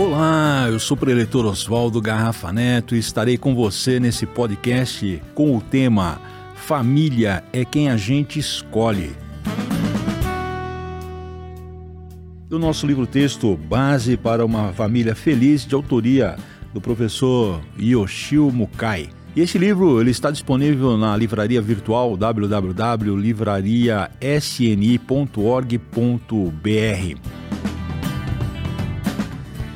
Olá, eu sou o preletor Oswaldo Garrafa Neto e estarei com você nesse podcast com o tema Família é quem a gente escolhe. O nosso livro-texto Base para uma Família Feliz, de autoria do professor Yoshio Mukai. E esse livro ele está disponível na livraria virtual www.livrariasni.org.br.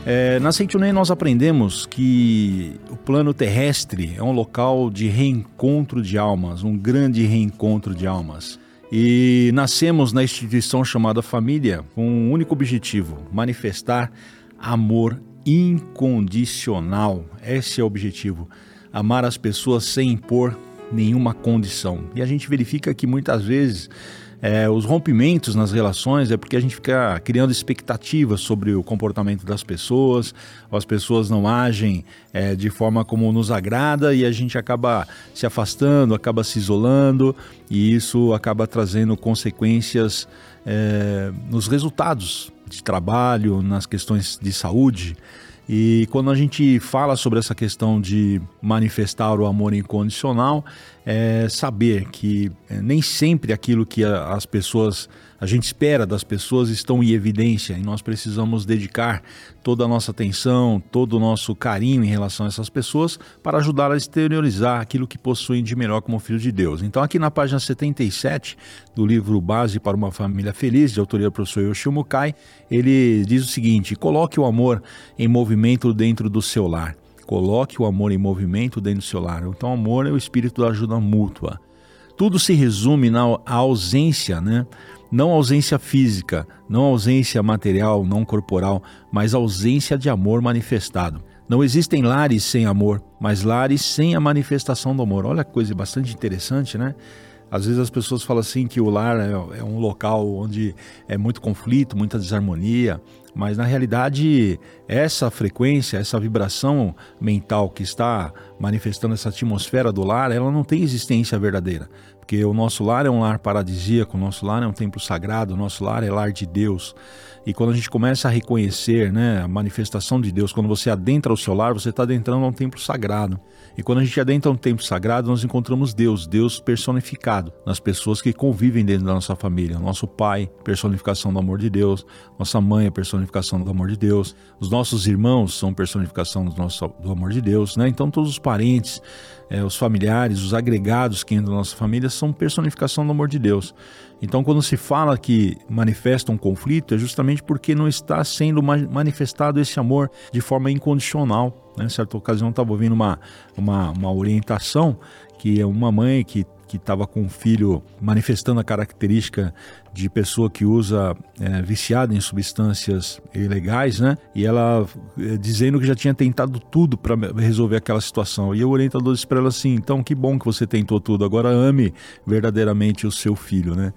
É, na Sentinel nós aprendemos que o plano terrestre é um local de reencontro de almas, um grande reencontro de almas. E nascemos na instituição chamada família com um único objetivo: manifestar amor incondicional. Esse é o objetivo. Amar as pessoas sem impor nenhuma condição. E a gente verifica que muitas vezes é, os rompimentos nas relações é porque a gente fica criando expectativas sobre o comportamento das pessoas, as pessoas não agem é, de forma como nos agrada e a gente acaba se afastando, acaba se isolando e isso acaba trazendo consequências é, nos resultados de trabalho, nas questões de saúde. E quando a gente fala sobre essa questão de manifestar o amor incondicional, é saber que é, nem sempre aquilo que as pessoas, a gente espera das pessoas estão em evidência e nós precisamos dedicar toda a nossa atenção, todo o nosso carinho em relação a essas pessoas para ajudar a exteriorizar aquilo que possuem de melhor como filho de Deus. Então aqui na página 77 do livro Base para uma Família Feliz, de autoria do professor Yoshio Mukai, ele diz o seguinte, coloque o amor em movimento dentro do seu lar. Coloque o amor em movimento dentro do seu lar. Então, amor é o espírito da ajuda mútua. Tudo se resume na ausência, né? Não ausência física, não ausência material, não corporal, mas ausência de amor manifestado. Não existem lares sem amor, mas lares sem a manifestação do amor. Olha que coisa bastante interessante, né? Às vezes as pessoas falam assim que o lar é, é um local onde é muito conflito, muita desarmonia, mas na realidade essa frequência, essa vibração mental que está manifestando essa atmosfera do lar, ela não tem existência verdadeira. Porque o nosso lar é um lar paradisíaco, o nosso lar é um templo sagrado, o nosso lar é lar de Deus. E quando a gente começa a reconhecer né, a manifestação de Deus, quando você adentra o seu lar, você está adentrando a um templo sagrado. E quando a gente adentra um templo sagrado, nós encontramos Deus, Deus personificado nas pessoas que convivem dentro da nossa família. Nosso pai, personificação do amor de Deus, nossa mãe, personificação do amor de Deus, os nossos irmãos são personificação do, nosso, do amor de Deus, né? Então todos os parentes, é, os familiares, os agregados que entram na nossa família são personificação do amor de Deus. Então, quando se fala que manifesta um conflito, é justamente porque não está sendo manifestado esse amor de forma incondicional. Né? Em certa ocasião, estava ouvindo uma, uma, uma orientação que é uma mãe que que estava com um filho manifestando a característica de pessoa que usa é, viciada em substâncias ilegais, né? E ela é, dizendo que já tinha tentado tudo para resolver aquela situação. E o orientador disse para ela assim: então que bom que você tentou tudo, agora ame verdadeiramente o seu filho, né?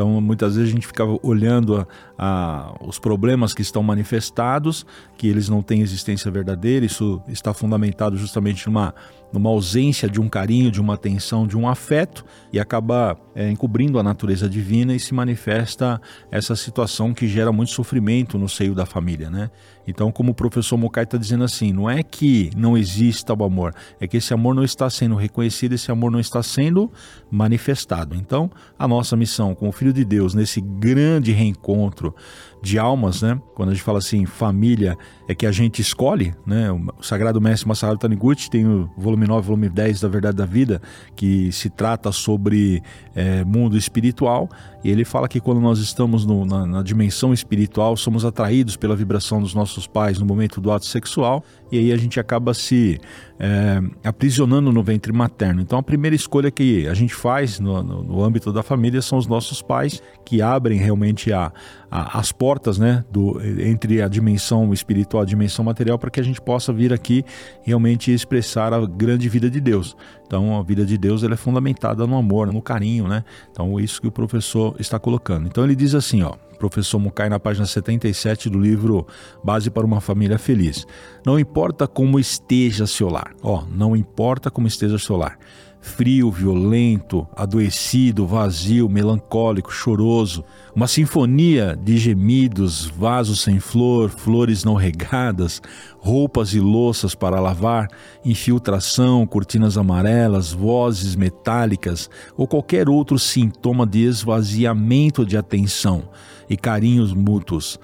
Então, muitas vezes a gente ficava olhando a, a, os problemas que estão manifestados, que eles não têm existência verdadeira, isso está fundamentado justamente numa, numa ausência de um carinho, de uma atenção, de um afeto, e acaba é, encobrindo a natureza divina e se manifesta essa situação que gera muito sofrimento no seio da família, né? Então, como o professor Mokai está dizendo assim, não é que não exista o amor, é que esse amor não está sendo reconhecido, esse amor não está sendo manifestado. Então, a nossa missão como filho de Deus nesse grande reencontro de almas, né? Quando a gente fala assim, família é que a gente escolhe, né? O Sagrado Mestre Masaharu Taniguchi tem o volume 9, volume 10 da Verdade da Vida, que se trata sobre é, mundo espiritual, e ele fala que quando nós estamos no, na, na dimensão espiritual, somos atraídos pela vibração dos nossos pais no momento do ato sexual, e aí a gente acaba se é, aprisionando no ventre materno. Então a primeira escolha que a gente faz no, no, no âmbito da família são os nossos pais, que abrem realmente a, a, as portas né, do, entre a dimensão espiritual e a dimensão material para que a gente possa vir aqui realmente expressar a grande vida de Deus. Então a vida de Deus ela é fundamentada no amor, no carinho, né? Então isso que o professor está colocando. Então ele diz assim, ó, professor Mukai na página 77 do livro Base para uma Família Feliz. Não importa como esteja seu lar, ó, não importa como esteja seu lar. Frio, violento, adoecido, vazio, melancólico, choroso, uma sinfonia de gemidos, vasos sem flor, flores não regadas, roupas e louças para lavar, infiltração, cortinas amarelas, vozes metálicas ou qualquer outro sintoma de esvaziamento de atenção e carinhos mútuos.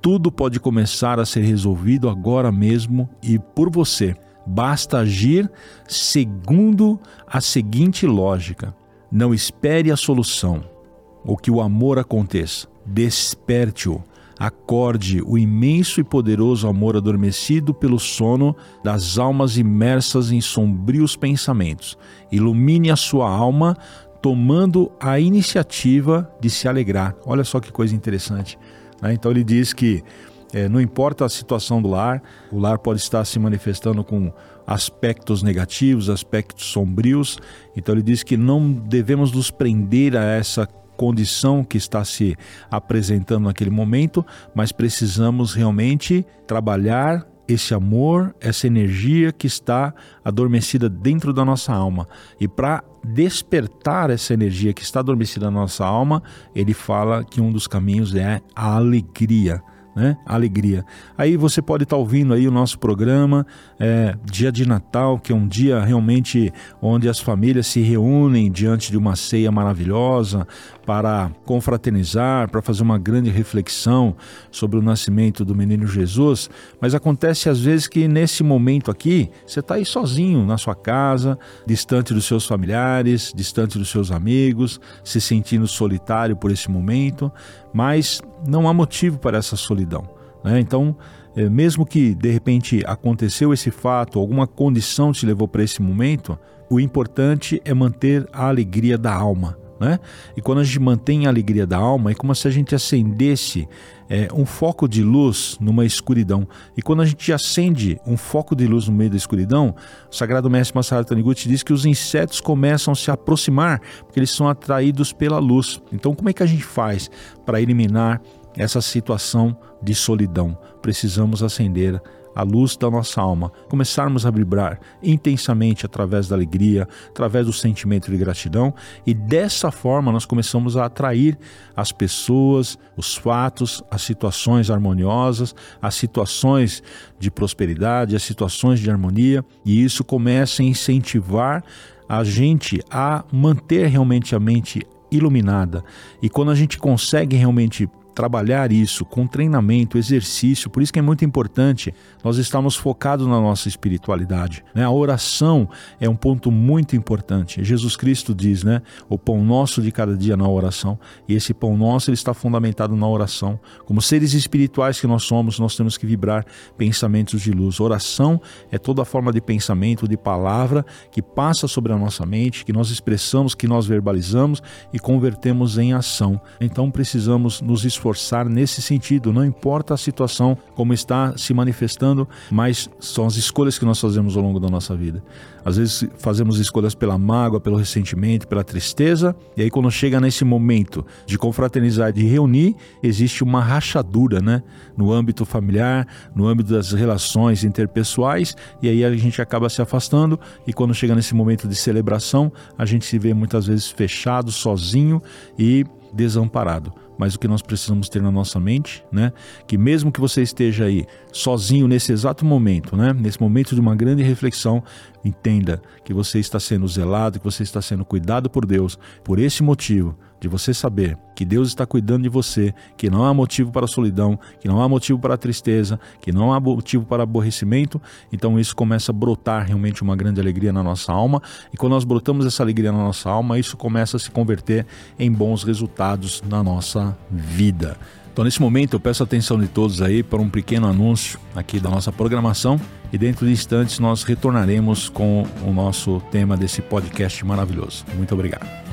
Tudo pode começar a ser resolvido agora mesmo e por você. Basta agir segundo a seguinte lógica: não espere a solução ou que o amor aconteça. Desperte-o. Acorde o imenso e poderoso amor adormecido pelo sono das almas imersas em sombrios pensamentos. Ilumine a sua alma tomando a iniciativa de se alegrar. Olha só que coisa interessante. Né? Então ele diz que é, não importa a situação do lar, o lar pode estar se manifestando com aspectos negativos, aspectos sombrios. Então ele diz que não devemos nos prender a essa condição que está se apresentando naquele momento, mas precisamos realmente trabalhar esse amor, essa energia que está adormecida dentro da nossa alma. E para despertar essa energia que está adormecida na nossa alma, ele fala que um dos caminhos é a alegria né? Alegria. Aí você pode estar tá ouvindo aí o nosso programa, é, dia de Natal, que é um dia realmente onde as famílias se reúnem diante de uma ceia maravilhosa para confraternizar, para fazer uma grande reflexão sobre o nascimento do menino Jesus. Mas acontece às vezes que nesse momento aqui, você está aí sozinho na sua casa, distante dos seus familiares, distante dos seus amigos, se sentindo solitário por esse momento, mas não há motivo para essa solidão. Né? Então, é, mesmo que de repente aconteceu esse fato, alguma condição te levou para esse momento, o importante é manter a alegria da alma. Né? E quando a gente mantém a alegria da alma, é como se a gente acendesse é, um foco de luz numa escuridão. E quando a gente acende um foco de luz no meio da escuridão, o Sagrado Mestre Masaru Taniguchi diz que os insetos começam a se aproximar, porque eles são atraídos pela luz. Então, como é que a gente faz para eliminar essa situação de solidão? Precisamos acender a luz da nossa alma, começarmos a vibrar intensamente através da alegria, através do sentimento de gratidão, e dessa forma nós começamos a atrair as pessoas, os fatos, as situações harmoniosas, as situações de prosperidade, as situações de harmonia, e isso começa a incentivar a gente a manter realmente a mente iluminada. E quando a gente consegue realmente trabalhar isso com treinamento, exercício. Por isso que é muito importante nós estarmos focados na nossa espiritualidade. Né? A oração é um ponto muito importante. Jesus Cristo diz, né? O pão nosso de cada dia na oração. E esse pão nosso ele está fundamentado na oração. Como seres espirituais que nós somos, nós temos que vibrar pensamentos de luz. Oração é toda forma de pensamento, de palavra que passa sobre a nossa mente, que nós expressamos, que nós verbalizamos e convertemos em ação. Então precisamos nos esforçar esforçar nesse sentido, não importa a situação como está se manifestando, mas são as escolhas que nós fazemos ao longo da nossa vida. Às vezes fazemos escolhas pela mágoa, pelo ressentimento, pela tristeza, e aí quando chega nesse momento de confraternizar, de reunir, existe uma rachadura, né? No âmbito familiar, no âmbito das relações interpessoais, e aí a gente acaba se afastando, e quando chega nesse momento de celebração, a gente se vê muitas vezes fechado, sozinho e desamparado mas o que nós precisamos ter na nossa mente, né? Que mesmo que você esteja aí sozinho nesse exato momento, né? Nesse momento de uma grande reflexão, entenda que você está sendo zelado, que você está sendo cuidado por Deus. Por esse motivo, de você saber que Deus está cuidando de você, que não há motivo para solidão, que não há motivo para tristeza, que não há motivo para aborrecimento, então isso começa a brotar realmente uma grande alegria na nossa alma, e quando nós brotamos essa alegria na nossa alma, isso começa a se converter em bons resultados na nossa vida. Então, nesse momento, eu peço a atenção de todos aí para um pequeno anúncio aqui da nossa programação e dentro de instantes nós retornaremos com o nosso tema desse podcast maravilhoso. Muito obrigado.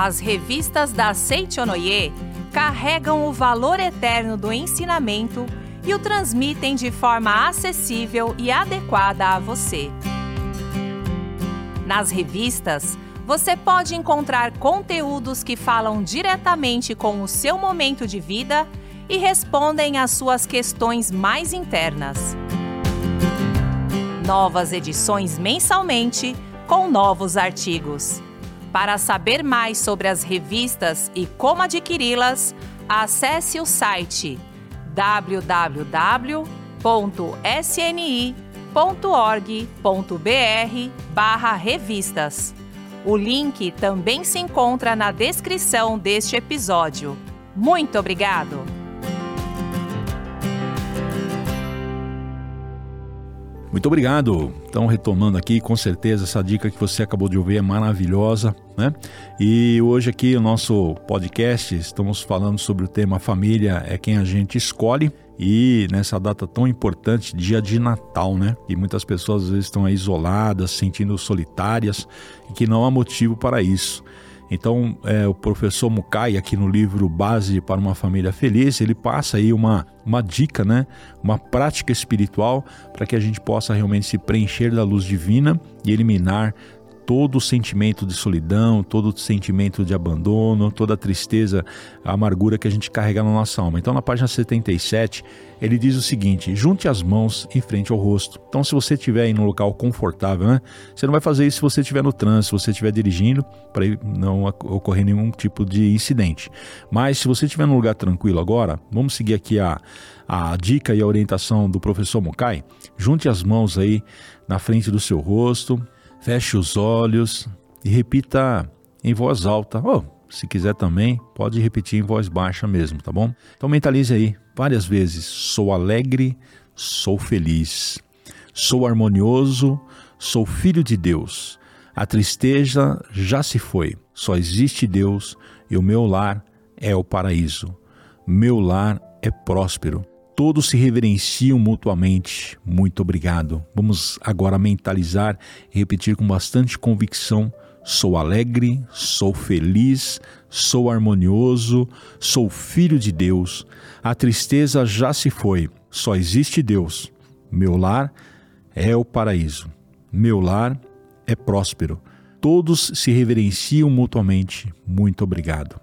As revistas da Seichonoye carregam o valor eterno do ensinamento e o transmitem de forma acessível e adequada a você. Nas revistas, você pode encontrar conteúdos que falam diretamente com o seu momento de vida e respondem às suas questões mais internas. Novas edições mensalmente com novos artigos. Para saber mais sobre as revistas e como adquiri-las, acesse o site www.sni.org.br/revistas. O link também se encontra na descrição deste episódio. Muito obrigado! Muito obrigado. Então, retomando aqui, com certeza essa dica que você acabou de ouvir é maravilhosa, né? E hoje aqui o nosso podcast estamos falando sobre o tema família é quem a gente escolhe e nessa data tão importante, dia de Natal, né? E muitas pessoas às vezes estão isoladas, sentindo solitárias e que não há motivo para isso. Então, é, o professor Mukai, aqui no livro Base para uma Família Feliz, ele passa aí uma, uma dica, né? uma prática espiritual para que a gente possa realmente se preencher da luz divina e eliminar todo o sentimento de solidão, todo o sentimento de abandono, toda a tristeza, a amargura que a gente carrega na nossa alma. Então, na página 77, ele diz o seguinte: junte as mãos em frente ao rosto. Então, se você estiver em um local confortável, né, você não vai fazer isso se você estiver no trânsito, se você estiver dirigindo, para não ocorrer nenhum tipo de incidente. Mas se você estiver num lugar tranquilo agora, vamos seguir aqui a, a dica e a orientação do professor Mokai. Junte as mãos aí na frente do seu rosto, Feche os olhos e repita em voz alta. Oh, se quiser também, pode repetir em voz baixa mesmo, tá bom? Então mentalize aí várias vezes: sou alegre, sou feliz, sou harmonioso, sou filho de Deus. A tristeza já se foi, só existe Deus e o meu lar é o paraíso. Meu lar é próspero todos se reverenciam mutuamente. Muito obrigado. Vamos agora mentalizar e repetir com bastante convicção: sou alegre, sou feliz, sou harmonioso, sou filho de Deus. A tristeza já se foi, só existe Deus. Meu lar é o paraíso. Meu lar é próspero. Todos se reverenciam mutuamente. Muito obrigado.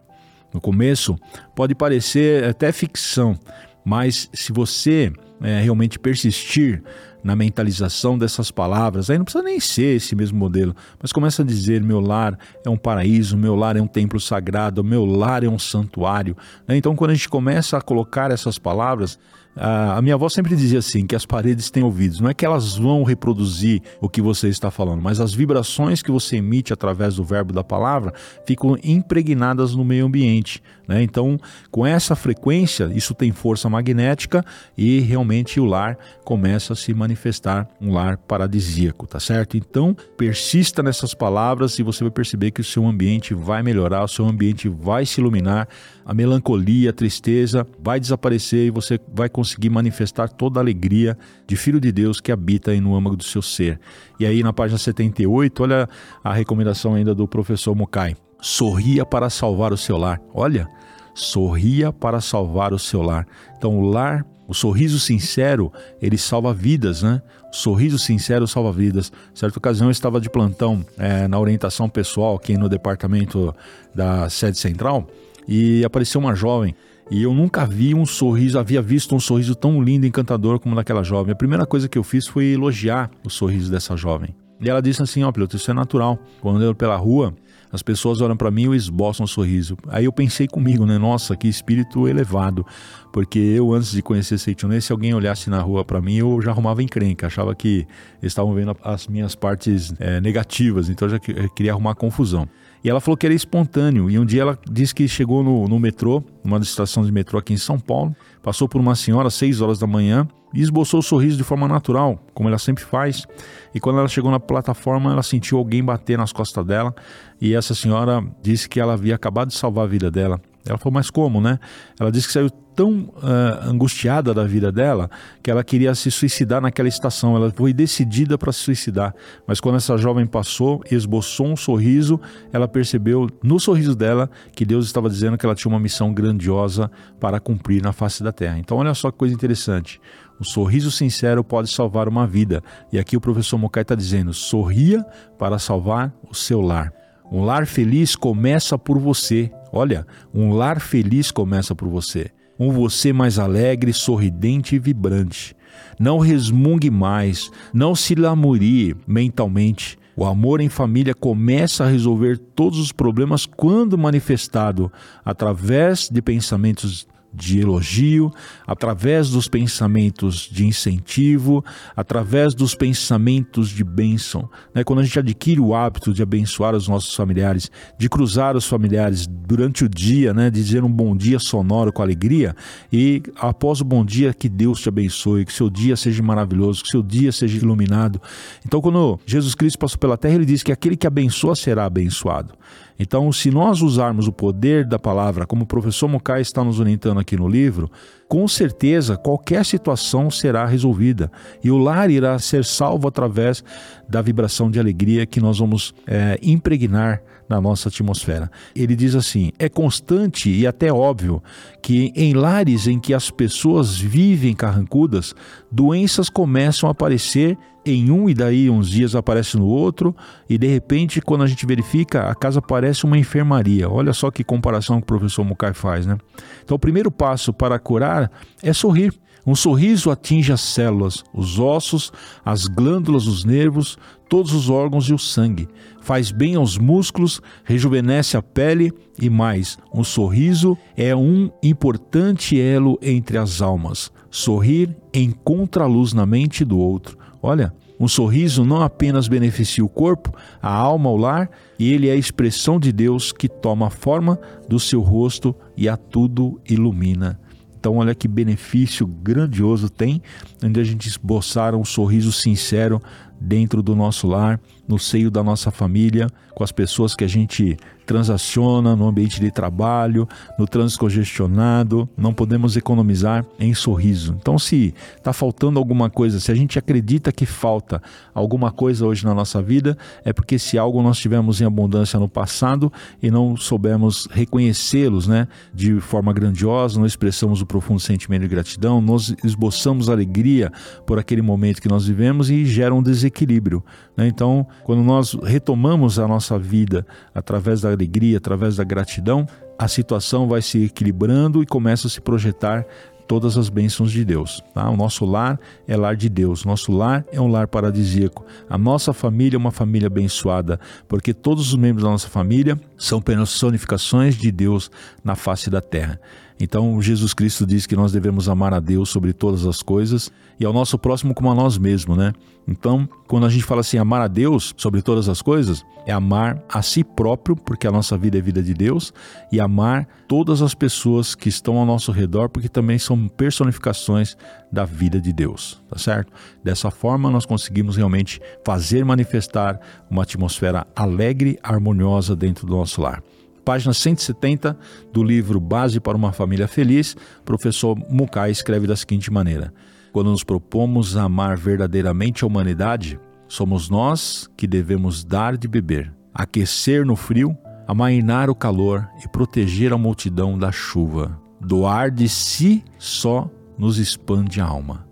No começo, pode parecer até ficção, mas se você é, realmente persistir na mentalização dessas palavras, aí não precisa nem ser esse mesmo modelo, mas começa a dizer: meu lar é um paraíso, meu lar é um templo sagrado, meu lar é um santuário. Né? Então, quando a gente começa a colocar essas palavras, a minha avó sempre dizia assim: que as paredes têm ouvidos. Não é que elas vão reproduzir o que você está falando, mas as vibrações que você emite através do verbo da palavra ficam impregnadas no meio ambiente. Né? Então, com essa frequência, isso tem força magnética e realmente o lar começa a se manifestar um lar paradisíaco, tá certo? Então, persista nessas palavras e você vai perceber que o seu ambiente vai melhorar, o seu ambiente vai se iluminar, a melancolia, a tristeza vai desaparecer e você vai conseguir manifestar toda a alegria de filho de Deus que habita aí no âmago do seu ser. E aí na página 78, olha a recomendação ainda do professor Mukai. Sorria para salvar o seu lar. Olha, sorria para salvar o seu lar. Então, o lar, o sorriso sincero, ele salva vidas, né? O sorriso sincero salva vidas. Certa ocasião eu estava de plantão é, na orientação pessoal aqui no departamento da sede central e apareceu uma jovem. E eu nunca vi um sorriso, havia visto um sorriso tão lindo e encantador como daquela jovem. A primeira coisa que eu fiz foi elogiar o sorriso dessa jovem. E ela disse assim: Ó, oh, piloto, isso é natural. Quando eu pela rua, as pessoas olham para mim e esboçam um sorriso. Aí eu pensei comigo, né? Nossa, que espírito elevado. Porque eu, antes de conhecer Seitonê, se alguém olhasse na rua para mim, eu já arrumava encrenca. Achava que eles estavam vendo as minhas partes é, negativas. Então eu já queria arrumar confusão. E ela falou que era espontâneo. E um dia ela disse que chegou no, no metrô, numa estação de metrô aqui em São Paulo, passou por uma senhora às 6 horas da manhã e esboçou o sorriso de forma natural, como ela sempre faz. E quando ela chegou na plataforma, ela sentiu alguém bater nas costas dela. E essa senhora disse que ela havia acabado de salvar a vida dela. Ela falou, mas como, né? Ela disse que saiu tão uh, angustiada da vida dela que ela queria se suicidar naquela estação. Ela foi decidida para se suicidar. Mas quando essa jovem passou esboçou um sorriso, ela percebeu no sorriso dela que Deus estava dizendo que ela tinha uma missão grandiosa para cumprir na face da terra. Então, olha só que coisa interessante. O sorriso sincero pode salvar uma vida. E aqui o professor Mokai está dizendo: sorria para salvar o seu lar. Um lar feliz começa por você. Olha, um lar feliz começa por você. Um você mais alegre, sorridente e vibrante. Não resmungue mais, não se lamurie mentalmente. O amor em família começa a resolver todos os problemas quando manifestado através de pensamentos de elogio, através dos pensamentos de incentivo, através dos pensamentos de bênção. Né? Quando a gente adquire o hábito de abençoar os nossos familiares, de cruzar os familiares durante o dia, né? de dizer um bom dia sonoro com alegria, e após o bom dia, que Deus te abençoe, que seu dia seja maravilhoso, que seu dia seja iluminado. Então, quando Jesus Cristo passou pela terra, ele disse que aquele que abençoa será abençoado. Então, se nós usarmos o poder da palavra, como o professor Mokai está nos orientando aqui no livro, com certeza qualquer situação será resolvida e o lar irá ser salvo através da vibração de alegria que nós vamos é, impregnar na nossa atmosfera. Ele diz assim: é constante e até óbvio que em lares em que as pessoas vivem carrancudas, doenças começam a aparecer em um e daí uns dias aparece no outro, e de repente, quando a gente verifica, a casa parece uma enfermaria. Olha só que comparação que o professor Mukai faz, né? Então, o primeiro passo para curar é sorrir. Um sorriso atinge as células, os ossos, as glândulas os nervos, todos os órgãos e o sangue. Faz bem aos músculos, rejuvenesce a pele e mais. Um sorriso é um importante elo entre as almas. Sorrir encontra a luz na mente do outro. Olha, um sorriso não apenas beneficia o corpo, a alma, o lar, e ele é a expressão de Deus que toma a forma do seu rosto e a tudo ilumina. Então, olha que benefício grandioso tem onde a gente esboçar um sorriso sincero dentro do nosso lar, no seio da nossa família, com as pessoas que a gente transaciona no ambiente de trabalho, no trânsito congestionado, não podemos economizar em sorriso. Então, se está faltando alguma coisa, se a gente acredita que falta alguma coisa hoje na nossa vida, é porque se algo nós tivemos em abundância no passado e não soubemos reconhecê-los, né, de forma grandiosa, não expressamos o profundo sentimento de gratidão, nós esboçamos alegria por aquele momento que nós vivemos e gera um desequilíbrio. Né? Então, quando nós retomamos a nossa vida através da alegria, através da gratidão, a situação vai se equilibrando e começa a se projetar todas as bênçãos de Deus. Tá? O nosso lar é lar de Deus, nosso lar é um lar paradisíaco. A nossa família é uma família abençoada, porque todos os membros da nossa família são personificações de Deus na face da terra. Então, Jesus Cristo diz que nós devemos amar a Deus sobre todas as coisas e ao nosso próximo como a nós mesmos, né? Então, quando a gente fala assim, amar a Deus sobre todas as coisas, é amar a si próprio, porque a nossa vida é vida de Deus, e amar todas as pessoas que estão ao nosso redor, porque também são personificações da vida de Deus, tá certo? Dessa forma, nós conseguimos realmente fazer manifestar uma atmosfera alegre, harmoniosa dentro do nosso lar página 170 do livro Base para uma Família Feliz, professor Mukai escreve da seguinte maneira: Quando nos propomos amar verdadeiramente a humanidade, somos nós que devemos dar de beber, aquecer no frio, amainar o calor e proteger a multidão da chuva. Doar de si só nos expande a alma.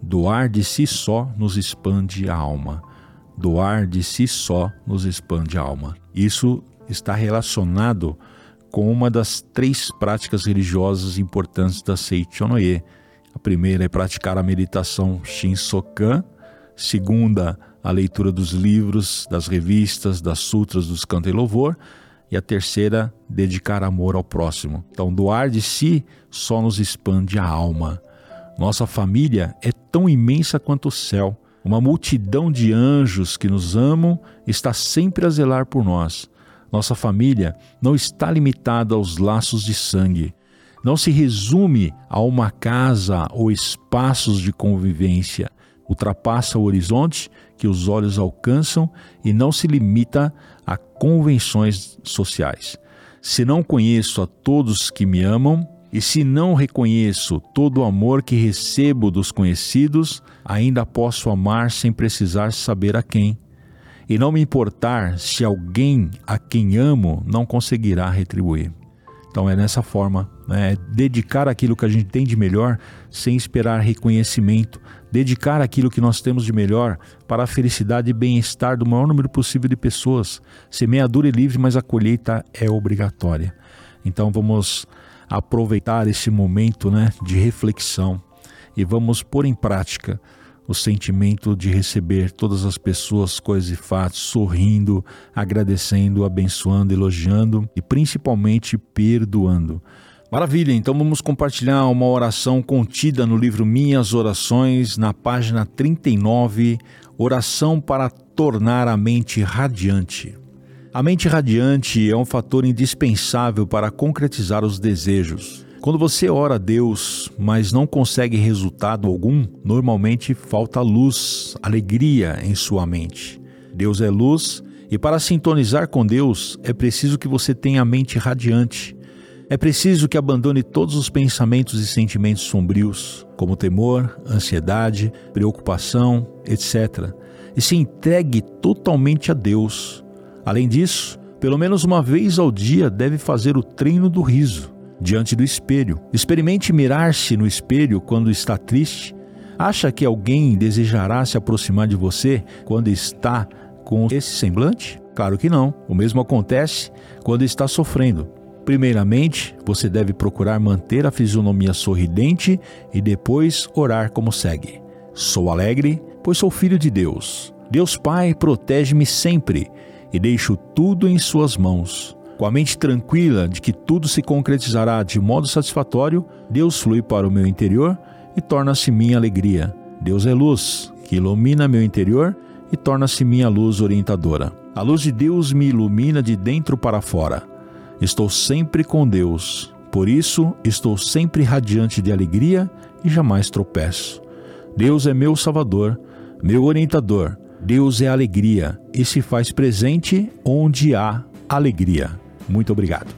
Doar de si só nos expande a alma. Doar de si só nos expande a alma. Isso está relacionado com uma das três práticas religiosas importantes da Seichonoye. A primeira é praticar a meditação Shinsokan, segunda, a leitura dos livros, das revistas, das sutras dos canto e louvor, e a terceira, dedicar amor ao próximo. Então, doar de si só nos expande a alma. Nossa família é tão imensa quanto o céu. Uma multidão de anjos que nos amam está sempre a zelar por nós. Nossa família não está limitada aos laços de sangue. Não se resume a uma casa ou espaços de convivência. Ultrapassa o horizonte que os olhos alcançam e não se limita a convenções sociais. Se não conheço a todos que me amam, e se não reconheço todo o amor que recebo dos conhecidos, ainda posso amar sem precisar saber a quem e não me importar se alguém a quem amo não conseguirá retribuir. Então é nessa forma, né? dedicar aquilo que a gente tem de melhor sem esperar reconhecimento, dedicar aquilo que nós temos de melhor para a felicidade e bem-estar do maior número possível de pessoas. Semeadura é livre, mas a colheita é obrigatória. Então vamos aproveitar esse momento né, de reflexão e vamos pôr em prática o sentimento de receber todas as pessoas, coisas e fatos, sorrindo, agradecendo, abençoando, elogiando e principalmente perdoando. Maravilha, então vamos compartilhar uma oração contida no livro Minhas Orações, na página 39, Oração para tornar a mente radiante. A mente radiante é um fator indispensável para concretizar os desejos. Quando você ora a Deus, mas não consegue resultado algum, normalmente falta luz, alegria em sua mente. Deus é luz e para sintonizar com Deus é preciso que você tenha a mente radiante. É preciso que abandone todos os pensamentos e sentimentos sombrios, como temor, ansiedade, preocupação, etc., e se entregue totalmente a Deus. Além disso, pelo menos uma vez ao dia deve fazer o treino do riso diante do espelho. Experimente mirar-se no espelho quando está triste. Acha que alguém desejará se aproximar de você quando está com esse semblante? Claro que não. O mesmo acontece quando está sofrendo. Primeiramente, você deve procurar manter a fisionomia sorridente e depois orar como segue: Sou alegre, pois sou filho de Deus. Deus Pai protege-me sempre e deixo tudo em Suas mãos. Com a mente tranquila de que tudo se concretizará de modo satisfatório, Deus flui para o meu interior e torna-se minha alegria. Deus é luz, que ilumina meu interior e torna-se minha luz orientadora. A luz de Deus me ilumina de dentro para fora. Estou sempre com Deus, por isso estou sempre radiante de alegria e jamais tropeço. Deus é meu Salvador, meu orientador. Deus é alegria e se faz presente onde há alegria. Muito obrigado.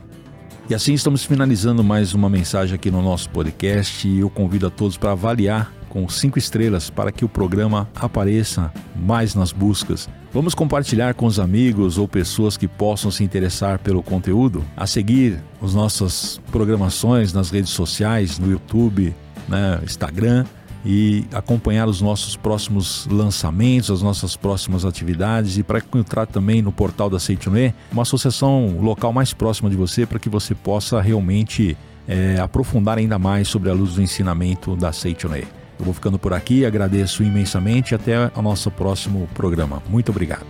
E assim estamos finalizando mais uma mensagem aqui no nosso podcast e eu convido a todos para avaliar com cinco estrelas para que o programa apareça mais nas buscas. Vamos compartilhar com os amigos ou pessoas que possam se interessar pelo conteúdo, a seguir as nossas programações nas redes sociais, no YouTube, né, Instagram e acompanhar os nossos próximos lançamentos, as nossas próximas atividades e para encontrar também no portal da Seitonê uma associação local mais próxima de você para que você possa realmente é, aprofundar ainda mais sobre a luz do ensinamento da Seitonê. Eu vou ficando por aqui, agradeço imensamente e até o nosso próximo programa. Muito obrigado.